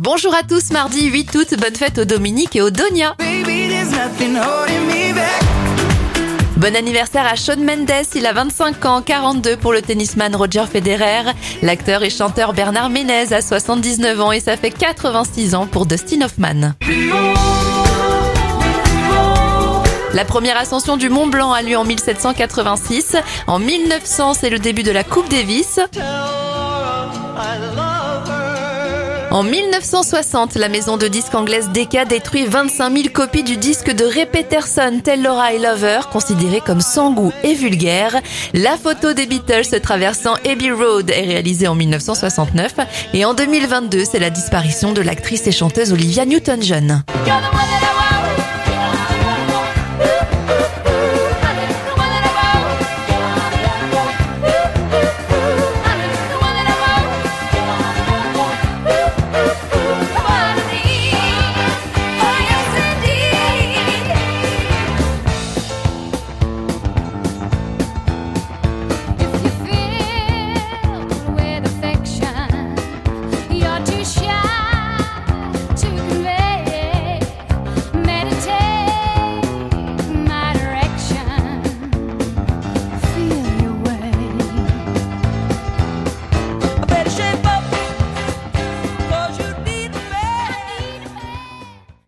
Bonjour à tous, mardi 8 août, bonne fête aux Dominique et aux Donia. Bon anniversaire à Shawn Mendes, il a 25 ans, 42 pour le tennisman Roger Federer. L'acteur et chanteur Bernard Ménez a 79 ans et ça fait 86 ans pour Dustin Hoffman. La première ascension du Mont Blanc a lieu en 1786. En 1900, c'est le début de la Coupe Davis. En 1960, la maison de disques anglaise Decca détruit 25 000 copies du disque de Ray Peterson, Tell Laura I Love considéré comme sans goût et vulgaire. La photo des Beatles traversant Abbey Road est réalisée en 1969 et en 2022, c'est la disparition de l'actrice et chanteuse Olivia Newton-John.